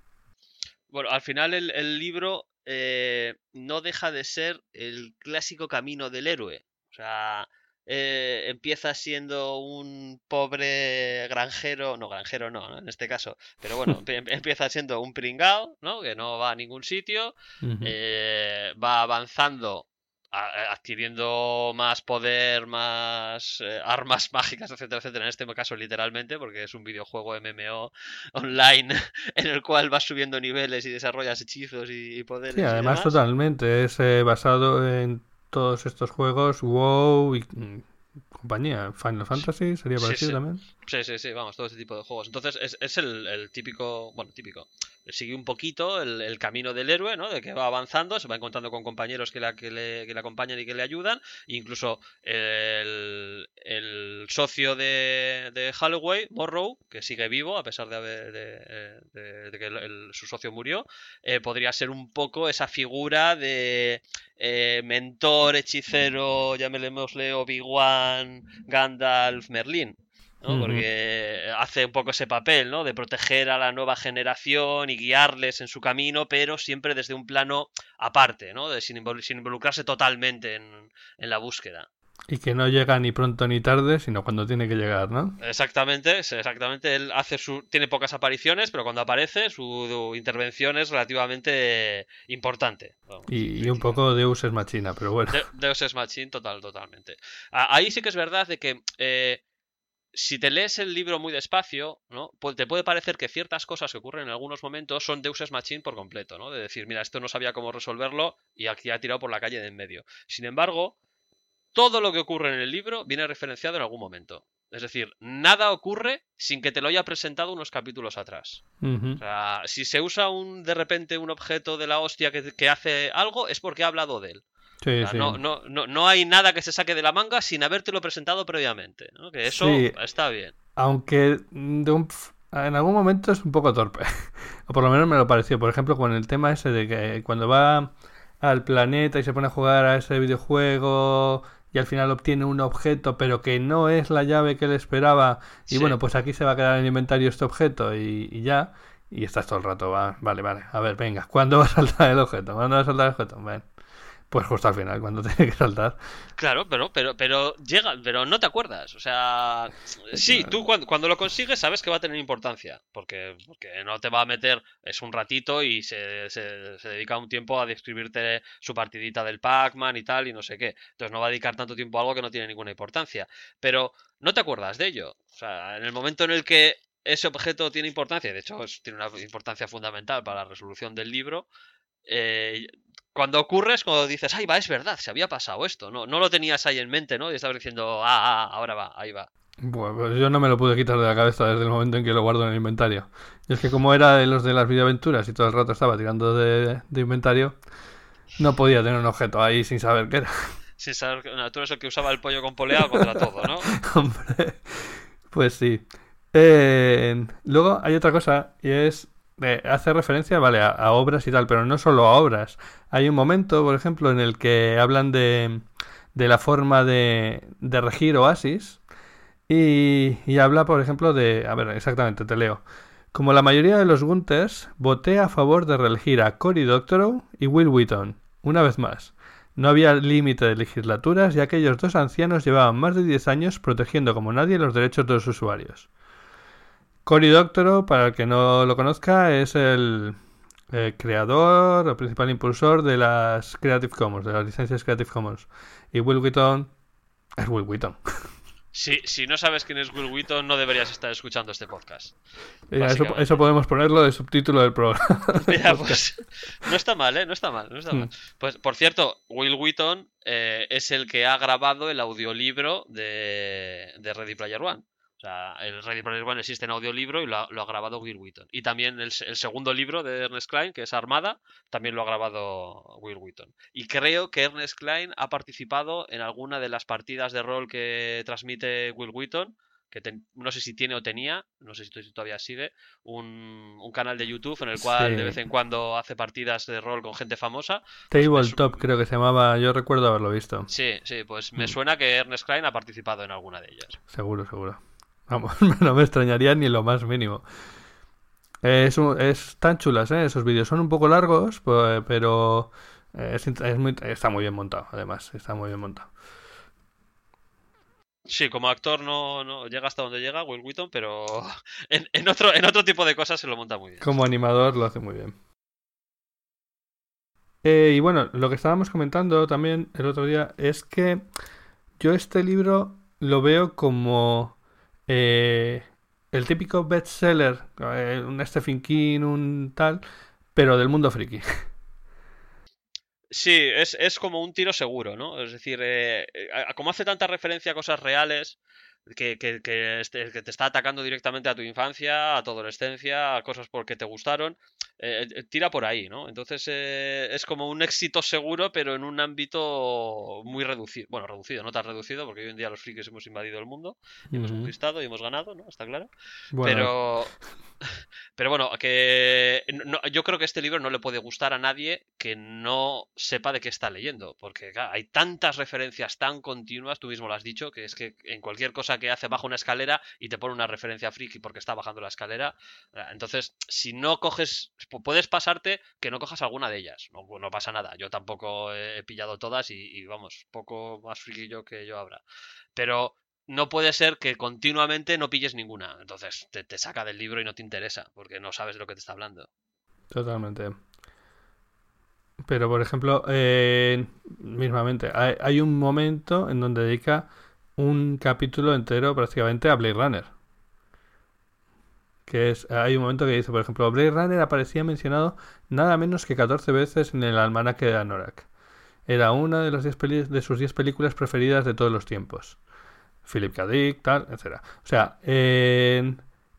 Bueno, al final el, el libro eh, no deja de ser el clásico camino del héroe. O sea, eh, empieza siendo un pobre granjero, no, granjero no, en este caso, pero bueno, empieza siendo un pringao, ¿no? Que no va a ningún sitio, eh, va avanzando adquiriendo más poder, más eh, armas mágicas, etcétera, etcétera. En este caso, literalmente, porque es un videojuego MMO online en el cual vas subiendo niveles y desarrollas hechizos y, poderes. Sí, además, totalmente. Es basado en todos estos juegos, WoW y mm, compañía. Final Fantasy sería parecido también. Sí, sí, sí, vamos, todo ese tipo de juegos. Entonces es, es el, el, típico, bueno, típico. Sigue un poquito el, el, camino del héroe, ¿no? De que va avanzando, se va encontrando con compañeros que, la, que, le, que le acompañan y que le ayudan. E incluso el, el socio de, de Holloway, Morrow, que sigue vivo a pesar de, haber, de, de, de que el, su socio murió, eh, podría ser un poco esa figura de eh, mentor, hechicero, llamémosle Obi-Wan, Gandalf, Merlín. ¿no? Porque hace un poco ese papel, ¿no? De proteger a la nueva generación y guiarles en su camino, pero siempre desde un plano aparte, ¿no? De, sin, sin, involucrarse totalmente en, en la búsqueda. Y que no llega ni pronto ni tarde, sino cuando tiene que llegar, ¿no? Exactamente, exactamente. Él hace su, tiene pocas apariciones, pero cuando aparece su, su intervención es relativamente importante. Vamos, y, y, un poco Deus es machina, pero bueno. De, Deus es machine, total, totalmente. Ahí sí que es verdad de que eh, si te lees el libro muy despacio, ¿no? Te puede parecer que ciertas cosas que ocurren en algunos momentos son Deus Machine por completo, ¿no? De decir, mira, esto no sabía cómo resolverlo y aquí ha tirado por la calle de en medio. Sin embargo, todo lo que ocurre en el libro viene referenciado en algún momento. Es decir, nada ocurre sin que te lo haya presentado unos capítulos atrás. Uh -huh. O sea, si se usa un de repente un objeto de la hostia que, que hace algo, es porque ha hablado de él. Sí, o sea, sí. no, no, no, no, hay nada que se saque de la manga sin habértelo presentado previamente. eso Sí. está bien. Aunque de un, en algún momento es un poco torpe. o por lo menos me lo pareció. Por ejemplo, con el tema ese de que cuando va al planeta y se pone a jugar a ese videojuego y al final obtiene un objeto, pero que no es la llave que él esperaba. Y Sí. bueno, pues aquí se va a quedar en el inventario este objeto y, y ya. Y estás todo el rato, va, vale, vale. A ver, venga, ¿cuándo va a saltar el objeto? ¿Cuándo va a saltar el objeto? Bueno, pues justo al final, cuando tiene que saltar. Claro, pero, pero, pero llega, pero no te acuerdas. O sea, sí, tú cuando, cuando lo consigues sabes que va a tener importancia. Porque, porque no te va a meter, es un ratito y se, se, se dedica un tiempo a describirte su partidita del Pac-Man y tal, y no sé qué. Entonces no va a dedicar tanto tiempo a algo que no tiene ninguna importancia. Pero no te acuerdas de ello. O sea, en el momento en el que ese objeto tiene importancia, de hecho es, tiene una importancia fundamental para la resolución del libro, eh, cuando ocurre es cuando dices, ay, va, es verdad, se había pasado esto, no, no lo tenías ahí en mente, ¿no? Y estabas diciendo, ah, ah, ahora va, ahí va. Bueno, pues yo no me lo pude quitar de la cabeza desde el momento en que lo guardo en el inventario. Y es que como era de los de las videoaventuras y todo el rato estaba tirando de, de inventario, no podía tener un objeto ahí sin saber qué era. Sin saber, no, tú eres el que usaba el pollo con polea contra todo, ¿no? Hombre, pues sí. Eh, luego hay otra cosa y es eh, hace referencia, vale, a, a, obras y tal, pero no solo a obras. Hay un momento, por ejemplo, en el que hablan de, de la forma de, regir Oasis y, y, habla, por ejemplo, de... A ver, exactamente, te leo. Como la mayoría de los Gunters, voté a favor de reelegir a Cory Doctorow y Will Wheaton, una vez más. No había límite de legislaturas y aquellos dos ancianos llevaban más de 10 años protegiendo como nadie los derechos de los usuarios. Cory Doctorow, para el que no lo conozca, es el eh, creador o principal impulsor de las Creative Commons, de las licencias Creative Commons. Y Will Wheaton es Will Wheaton. Si, si no sabes quién es Will Wheaton, no deberías estar escuchando este podcast. Ya, eso, eso, podemos ponerlo de subtítulo del programa. Ya, pues, no está mal, ¿eh? No está mal, no está mal. Pues, por cierto, Will Wheaton eh, es el que ha grabado el audiolibro de, de Ready Player One. O sea, el Ready Player One existe en audiolibro y lo ha, lo ha grabado Will Wheaton. Y también el, el, segundo libro de Ernest Klein, que es Armada, también lo ha grabado Will Wheaton. Y creo que Ernest Klein ha participado en alguna de las partidas de rol que transmite Will Wheaton que ten, no sé si tiene o tenía, no sé si todavía sigue, un, un canal de YouTube en el cual sí. de vez en cuando hace partidas de rol con gente famosa. Tabletop pues creo que se llamaba, yo recuerdo haberlo visto. Sí, sí, pues me mm. suena que Ernest Klein ha participado en alguna de ellas. Seguro, seguro. Vamos, no me extrañaría ni lo más mínimo. Es, es tan chulas, ¿eh? Esos vídeos son un poco largos, pues, pero es, es muy, está muy bien montado, además, está muy bien montado. Sí, como actor no, no, llega hasta donde llega Will Wheaton, pero en, en, otro, en otro tipo de cosas se lo monta muy bien. Como animador lo hace muy bien. Eh, y bueno, lo que estábamos comentando también el otro día es que yo este libro lo veo como eh, el típico bestseller, eh, un Stephen King, un tal, pero del mundo friki. Sí, es, es, como un tiro seguro, ¿no? Es decir, eh, como hace tanta referencia a cosas reales, que, que, que, este, que, te está atacando directamente a tu infancia, a tu adolescencia, a cosas porque te gustaron, eh, tira por ahí, ¿no? Entonces eh, es como un éxito seguro, pero en un ámbito muy reducido. Bueno, reducido, no tan reducido, porque hoy en día los frikis hemos invadido el mundo, y hemos conquistado y hemos ganado, ¿no? Está claro. Bueno. Pero. Pero bueno, que no, yo creo que este libro no le puede gustar a nadie que no sepa de qué está leyendo, porque hay tantas referencias tan continuas, tú mismo lo has dicho, que es que en cualquier cosa que hace baja una escalera y te pone una referencia friki porque está bajando la escalera, entonces si no coges, puedes pasarte que no cojas alguna de ellas, no, no pasa nada, yo tampoco he pillado todas y, y vamos, poco más friki yo que yo habrá, pero no puede ser que continuamente no pilles ninguna. Entonces te, te, saca del libro y no te interesa, porque no sabes de lo que te está hablando. Totalmente. Pero, por ejemplo, eh, mismamente, hay, un momento en donde dedica un capítulo entero prácticamente a Blade Runner. Que es, hay un momento que dice, por ejemplo, Blade Runner aparecía mencionado nada menos que 14 veces en el almanaque de Anorak. Era una de, las de sus 10 películas preferidas de todos los tiempos. Philip K. Dick, tal, etc. O sea,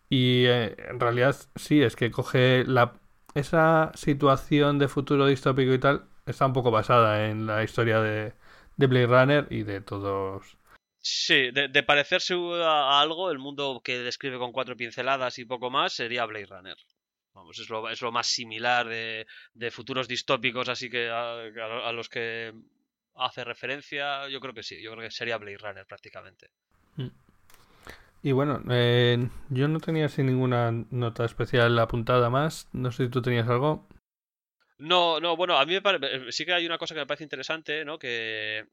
y eh, en realidad sí, es que coge la, esa situación de futuro distópico y tal, está un poco basada en la historia de, de Blade Runner y de todos. Sí, de, parecerse a algo, el mundo que describe con cuatro pinceladas y poco más sería Blade Runner. Vamos, es lo, más similar de, futuros distópicos, así que a los que hace referencia, yo creo que sí, yo creo que sería Blade Runner prácticamente. Y bueno, eh, yo no tenía así ninguna nota especial apuntada más, no sé si tú tenías algo. No, no, bueno, a mí me parece, sí que hay una cosa que me parece interesante, ¿no? Que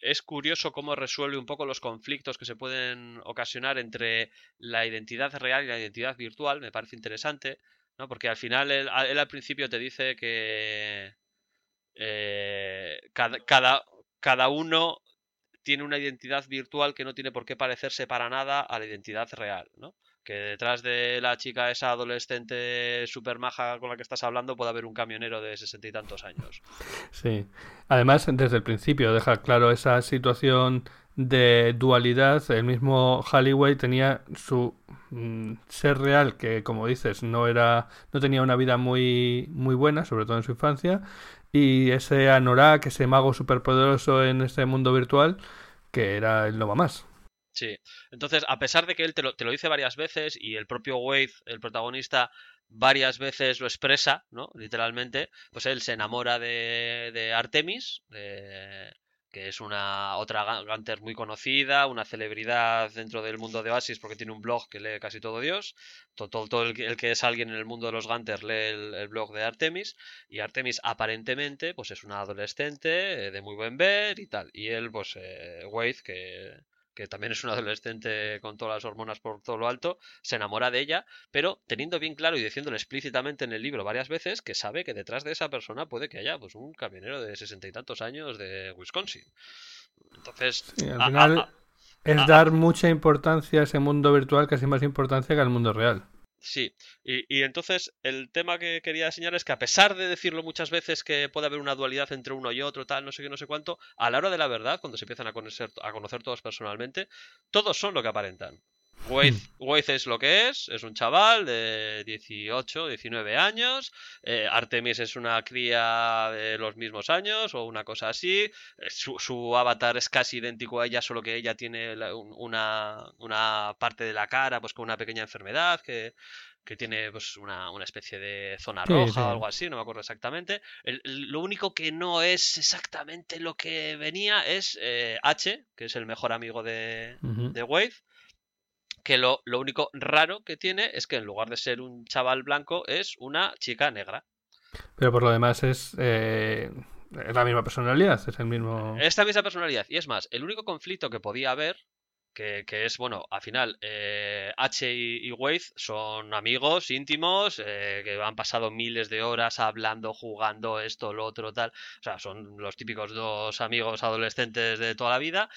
es curioso cómo resuelve un poco los conflictos que se pueden ocasionar entre la identidad real y la identidad virtual, me parece interesante, ¿no? Porque al final él, él al principio te dice que eh, cada, cada, cada uno tiene una identidad virtual que no tiene por qué parecerse para nada a la identidad real, ¿no? Que detrás de la chica esa adolescente super maja con la que estás hablando puede haber un camionero de sesenta y tantos años. Sí. Además, desde el principio deja claro esa situación de dualidad. El mismo Halliway tenía su mm, ser real, que como dices, no era. no tenía una vida muy, muy buena, sobre todo en su infancia y ese Anorak, ese mago superpoderoso en este mundo virtual, que era el Nova Más. Sí, entonces a pesar de que él te lo, te lo, dice varias veces y el propio Wade, el protagonista, varias veces lo expresa, ¿no? Literalmente, pues él se enamora de, de Artemis, de, que es una otra Gunter muy conocida, una celebridad dentro del mundo de Oasis porque tiene un blog que lee casi todo Dios. Todo, todo, el, que es alguien en el mundo de los Gunter lee el, el, blog de Artemis. Y Artemis aparentemente pues es una adolescente eh, de muy buen ver y tal. Y él, pues, eh, Wade, que que también es un adolescente con todas las hormonas por todo lo alto, se enamora de ella, pero teniendo bien claro y diciéndolo explícitamente en el libro varias veces que sabe que detrás de esa persona puede que haya pues un camionero de sesenta y tantos años de Wisconsin. Entonces, sí, al final es dar mucha importancia a ese mundo virtual, casi más importancia que al mundo real. Sí, y, y, entonces el tema que quería señalar es que a pesar de decirlo muchas veces que puede haber una dualidad entre uno y otro, tal, no sé qué, no sé cuánto, a la hora de la verdad, cuando se empiezan a conocer, a conocer todos personalmente, todos son lo que aparentan. Waze, es lo que es, es un chaval de 18, 19 años. Eh, Artemis es una cría de los mismos años o una cosa así. Eh, su, avatar es casi idéntico a ella, solo que ella tiene una, una parte de la cara pues con una pequeña enfermedad que que tiene pues una, especie de zona roja o algo así, no me acuerdo exactamente. lo único que no es exactamente lo que venía es eh, H, que es el mejor amigo de, Wave, que lo, único raro que tiene es que en lugar de ser un chaval blanco es una chica negra. Pero por lo demás es, eh, es la misma personalidad, es el mismo... Esta misma personalidad. Y es más, el único conflicto que podía haber que, es, bueno, al final, eh, H y, y, son amigos íntimos, eh, que han pasado miles de horas hablando, jugando, esto, lo otro, tal. O sea, son los típicos dos amigos adolescentes de toda la vida.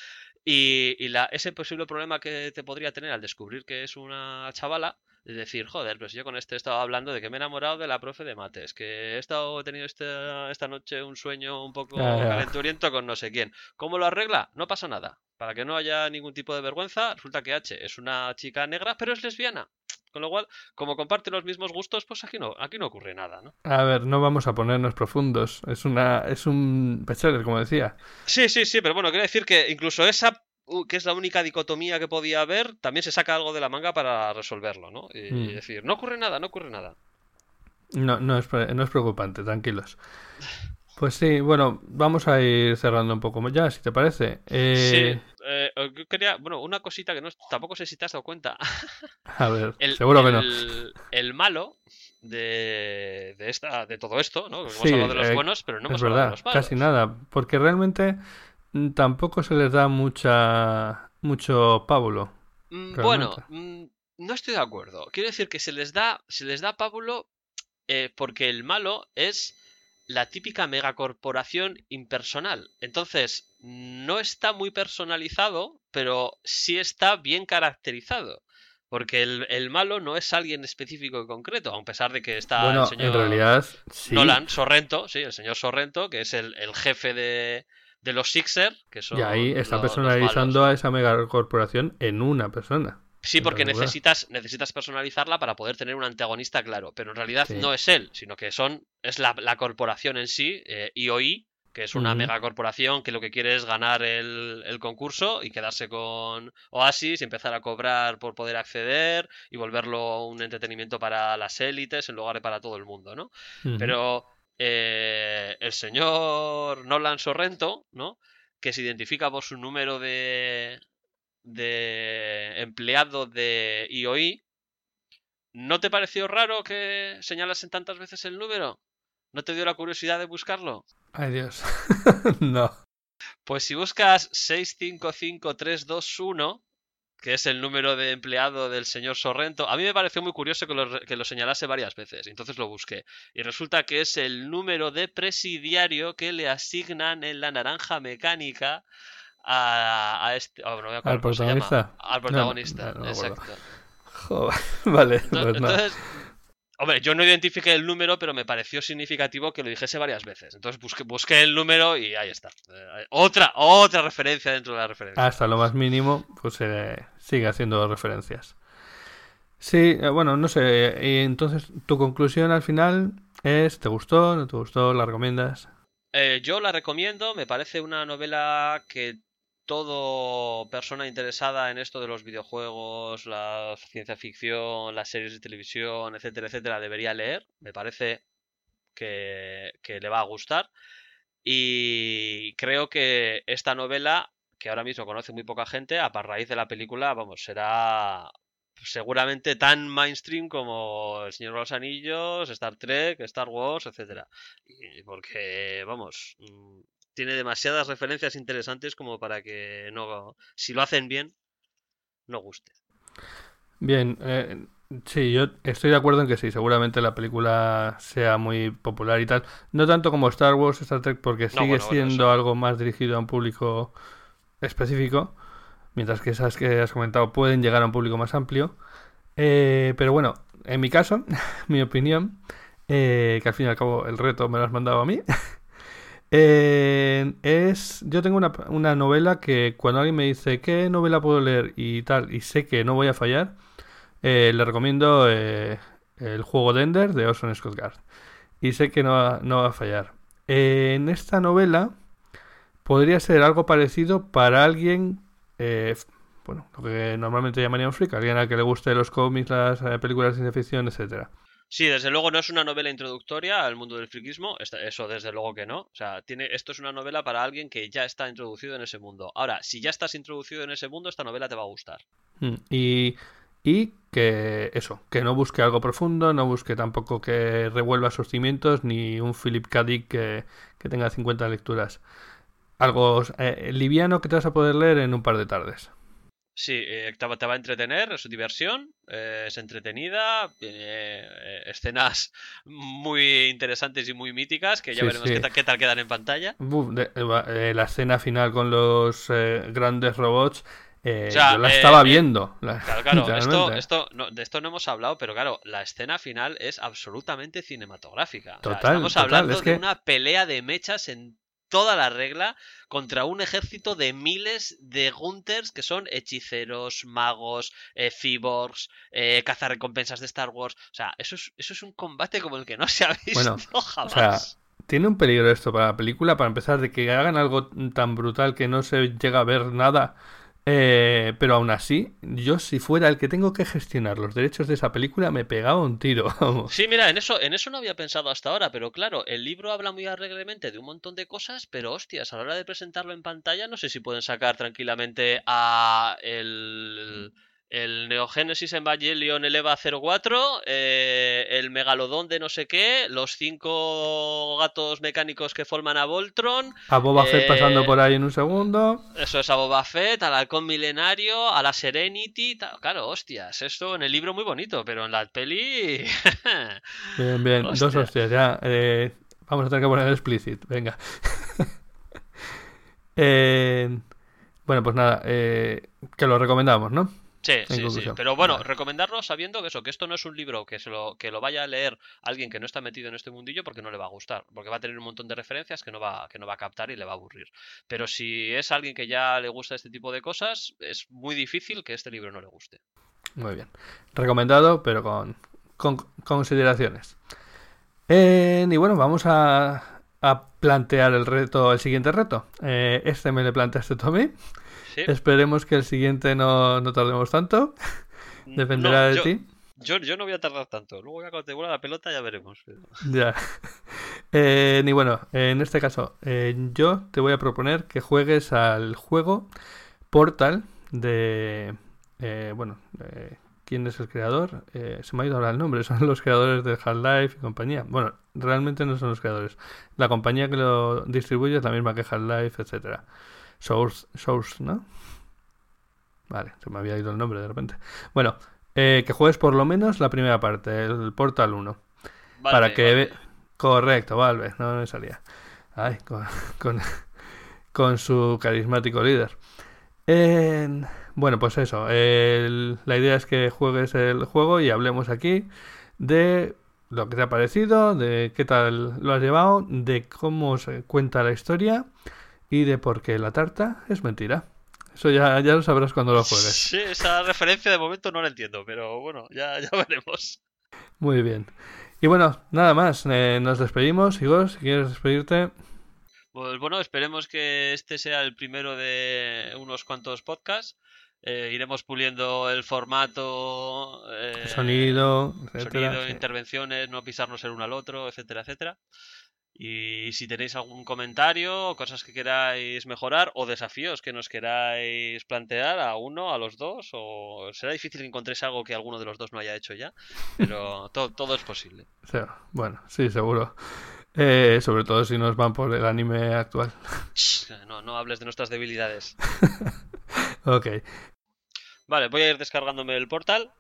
Y, y la, ese posible problema que te podría tener al descubrir que es una chavala, es decir, joder, pues yo con este he estado hablando de que me he enamorado de la profe de mates, que he estado he tenido esta, esta noche un sueño un poco calenturiento con no sé quién. ¿Cómo lo arregla? No pasa nada. Para que no haya ningún tipo de vergüenza, resulta que H es una chica negra, pero es lesbiana. Con lo cual, como comparte los mismos gustos, pues aquí no, aquí no ocurre nada, ¿no? A ver, no vamos a ponernos profundos. Es una, es un bestseller, como decía. Sí, sí, sí, pero bueno, quiero decir que incluso esa que es la única dicotomía que podía haber, también se saca algo de la manga para resolverlo, ¿no? Y mm. decir, no ocurre nada, no ocurre nada. No, no es, no es preocupante, tranquilos. Pues sí, bueno, vamos a ir cerrando un poco ya, si te parece. Eh... Sí, eh, quería, bueno, una cosita que no, tampoco sé si te has dado cuenta. A ver, seguro que no. El malo de, de, esta, de todo esto, ¿no? Hemos hablado de los eh, buenos, pero no hemos hablado de los malos. Casi nada, porque realmente mm, tampoco se les da mucha mucho pábulo. Mm, bueno, mm, no estoy de acuerdo. Quiero decir que se les da, se les da pábulo eh, porque el malo es la típica megacorporación impersonal. Entonces, no está muy personalizado, pero sí está bien caracterizado. Porque el, malo no es alguien específico y concreto, a pesar de que está el señor en realidad, Nolan Sorrento, sí, el señor Sorrento, que es el, jefe de, los Sixer, que son Y ahí está personalizando a esa megacorporación en una persona. Sí, porque necesitas, necesitas personalizarla para poder tener un antagonista claro, pero en realidad no es él, sino que son es la, corporación en sí, eh, IOI, que es una megacorporación que lo que quiere es ganar el, concurso y quedarse con Oasis y empezar a cobrar por poder acceder y volverlo un entretenimiento para las élites en lugar de para todo el mundo, ¿no? Pero eh, el señor Nolan Sorrento, ¿no? Que se identifica por su número de, de empleado de IOI, ¿no te pareció raro que señalasen tantas veces el número? ¿No te dio la curiosidad de buscarlo? Ay Dios, no. Pues si buscas 655321, que es el número de empleado del señor Sorrento, a mí me pareció muy curioso que lo, que lo señalase varias veces, entonces lo busqué. Y resulta que es el número de presidiario que le asignan en la naranja mecánica a, este. Oh, ¿Al protagonista? Al protagonista, exacto. vale. Pues entonces, hombre, yo no identifiqué el número, pero me pareció significativo que lo dijese varias veces. Entonces busqué, busqué el número y ahí está. Eh, otra, otra referencia dentro de la referencia. Hasta lo más mínimo, pues eh, sigue haciendo referencias. Sí, eh, bueno, no sé. Y entonces, tu conclusión al final es: ¿te gustó? ¿No te gustó? ¿La recomiendas? yo la recomiendo, me parece una novela que todo persona interesada en esto de los videojuegos, la ciencia ficción, las series de televisión, etcétera, etcétera, debería leer. Me parece que, le va a gustar. Y creo que esta novela, que ahora mismo conoce muy poca gente, a raíz de la película, vamos, será seguramente tan mainstream como El Señor de los Anillos, Star Trek, Star Wars, etcétera. porque, vamos, mm, tiene demasiadas referencias interesantes como para que no, si lo hacen bien, no guste. Bien, eh, sí, yo estoy de acuerdo en que sí, seguramente la película sea muy popular y tal. No tanto como Star Wars, Star Trek, porque sigue siendo algo más dirigido a un público específico, mientras que esas que has comentado pueden llegar a un público más amplio. Eh, pero bueno, en mi caso, mi opinión, eh, que al fin y al cabo el reto me lo has mandado a mí. Eh, es, yo tengo una, una novela que cuando alguien me dice qué novela puedo leer y tal, y sé que no voy a fallar, eh, le recomiendo eh, el juego de de Orson Scott Card. Y sé que no va, no va a fallar. en esta novela podría ser algo parecido para alguien, bueno, lo que normalmente llamaría un freak, alguien al que le guste los cómics, las películas de ciencia ficción, etcétera. Sí, desde luego no es una novela introductoria al mundo del friquismo, eso desde luego que no. O sea, tiene, esto es una novela para alguien que ya está introducido en ese mundo. Ahora, si ya estás introducido en ese mundo, esta novela te va a gustar. Mm, Y, y que eso, que no busque algo profundo, no busque tampoco que revuelva sus cimientos, ni un Philip K. Dick que, que tenga 50 lecturas. Algo eh, liviano que te vas a poder leer en un par de tardes. Sí, eh, te, va, te va a entretener, es diversión, eh, es entretenida, tiene eh, escenas muy interesantes y muy míticas que ya Sí, veremos sí. qué, tal- qué tal quedan en pantalla. Uf, de- eh, la escena final con los grandes robots, O sea, yo la estaba viendo. la- Claro, claro, esto, esto, no, de esto no hemos hablado, pero claro, la escena final es absolutamente cinematográfica. O sea, Total, estamos total, hablando es de que- una pelea de mechas en toda la regla contra un ejército de miles de Gunters que son hechiceros, magos, eh, cyborgs, eh, cazarrecompensas de Star Wars. O sea, eso es, eso es un combate como el que no se ha visto Bueno, jamás. sea, Tiene un peligro esto para la película, para empezar, de que hagan algo tan brutal que no se llega a ver nada. Eh, pero aún así, yo si fuera el que tengo que gestionar los derechos de esa película, me pegaba un tiro. Sí, mira, en eso, en eso no había pensado hasta ahora, pero claro, el libro habla muy alegremente de un montón de cosas, pero hostias, a la hora de presentarlo en pantalla, no sé si pueden sacar tranquilamente a el, el Neogénesis Evangelion Eleva 04, eh, el Megalodón de no sé qué, los cinco gatos mecánicos que forman a Voltron, A Boba Fett Eh, pasando por ahí en un segundo. eso es a Boba Fett, al Halcón Milenario, a la Serenity, claro, hostias, esto en el libro muy bonito, pero en la peli... Bien, bien. Dos Hostia. hostias, ya. eh, vamos a tener que poner explicit. Venga. Eh, bueno, pues nada. que lo recomendamos, ¿no? Sí, sí, sí. conclusión. Pero bueno, Vale. recomendarlo sabiendo que eso, que esto no es un libro que se lo, que lo vaya a leer alguien que no está metido en este mundillo porque no le va a gustar, porque va a tener un montón de referencias que no va, que no va a captar y le va a aburrir. Pero si es alguien que ya le gusta este tipo de cosas, es muy difícil que este libro no le guste. Muy bien. Recomendado, pero con, con consideraciones. Eh, y bueno, vamos a, a plantear el reto, el siguiente reto. Eh, este me le planteaste tú a mí. Sí. Esperemos que el siguiente no, no tardemos tanto. Dependerá No, de yo, ti. Yo, yo no voy a tardar tanto. Luego ya cuando te la pelota ya veremos. pero- Ya. Eh, y bueno, en este caso, eh, yo te voy a proponer que juegues al juego Portal de. eh, bueno, eh, ¿quién es el creador? Eh, se me ha ido ahora el nombre, son los creadores de Half-Life y compañía. Bueno, realmente no son los creadores. La compañía que lo distribuye es la misma que Half-Life, etcétera. Source, Source, ¿no? Vale, se me había ido el nombre de repente. Bueno, eh, que juegues por lo menos la primera parte, el Portal 1. para Valve, que Valve. ve- Correcto, Valve, no me salía. Ay, con, con, con su carismático líder. En- Bueno, pues eso. el- La idea es que juegues el juego y hablemos aquí de lo que te ha parecido, de qué tal lo has llevado, de cómo se cuenta la historia y de por qué la tarta es mentira. Eso ya, ya lo sabrás cuando lo juegues. Sí, esa referencia de momento no la entiendo, pero bueno, ya, ya veremos. Muy bien. Y bueno, nada más. eh, nos despedimos. Igor, si quieres despedirte. Pues bueno, esperemos que este sea el primero de unos cuantos podcasts. Eh, iremos puliendo el formato, eh, Sonido, etcétera. sonido, sí. intervenciones, no pisarnos el uno al otro, etcétera, etcétera. Y si tenéis algún comentario, cosas que queráis mejorar o desafíos que nos queráis plantear a uno, a los dos, o será difícil que encontréis algo que alguno de los dos no haya hecho ya, pero to- todo es posible. Bueno, sí, seguro. Eh, sobre todo si nos van por el anime actual. No, no hables de nuestras debilidades. Ok. Vale, voy a ir descargándome el portal.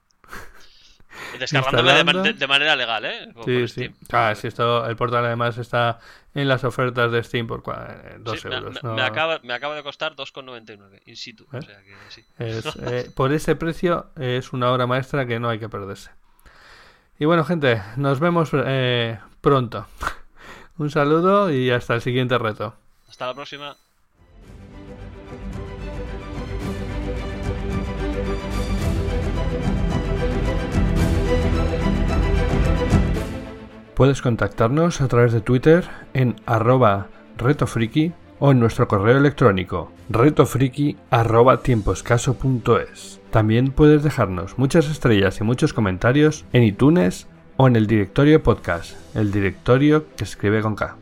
Descargándome de, manera legal, ¿eh? Sí, sí. Steam. Ah, sí, esto, el portal además está en las ofertas de Steam por 2 Sí, me- euros. me, ¿no? me acaba, me acaba de costar 2,99 in situ. ¿Eh? O sea que sí. Es, eh, por ese precio es una obra maestra que no hay que perderse. Y bueno, gente, nos vemos eh, pronto. Un saludo y hasta el siguiente reto. Hasta la próxima. Puedes contactarnos a través de Twitter en arroba retofriki o en nuestro correo electrónico retofriki@tiemposcaso.es. También puedes dejarnos muchas estrellas y muchos comentarios en iTunes o en el directorio podcast, el directorio que escribe con K.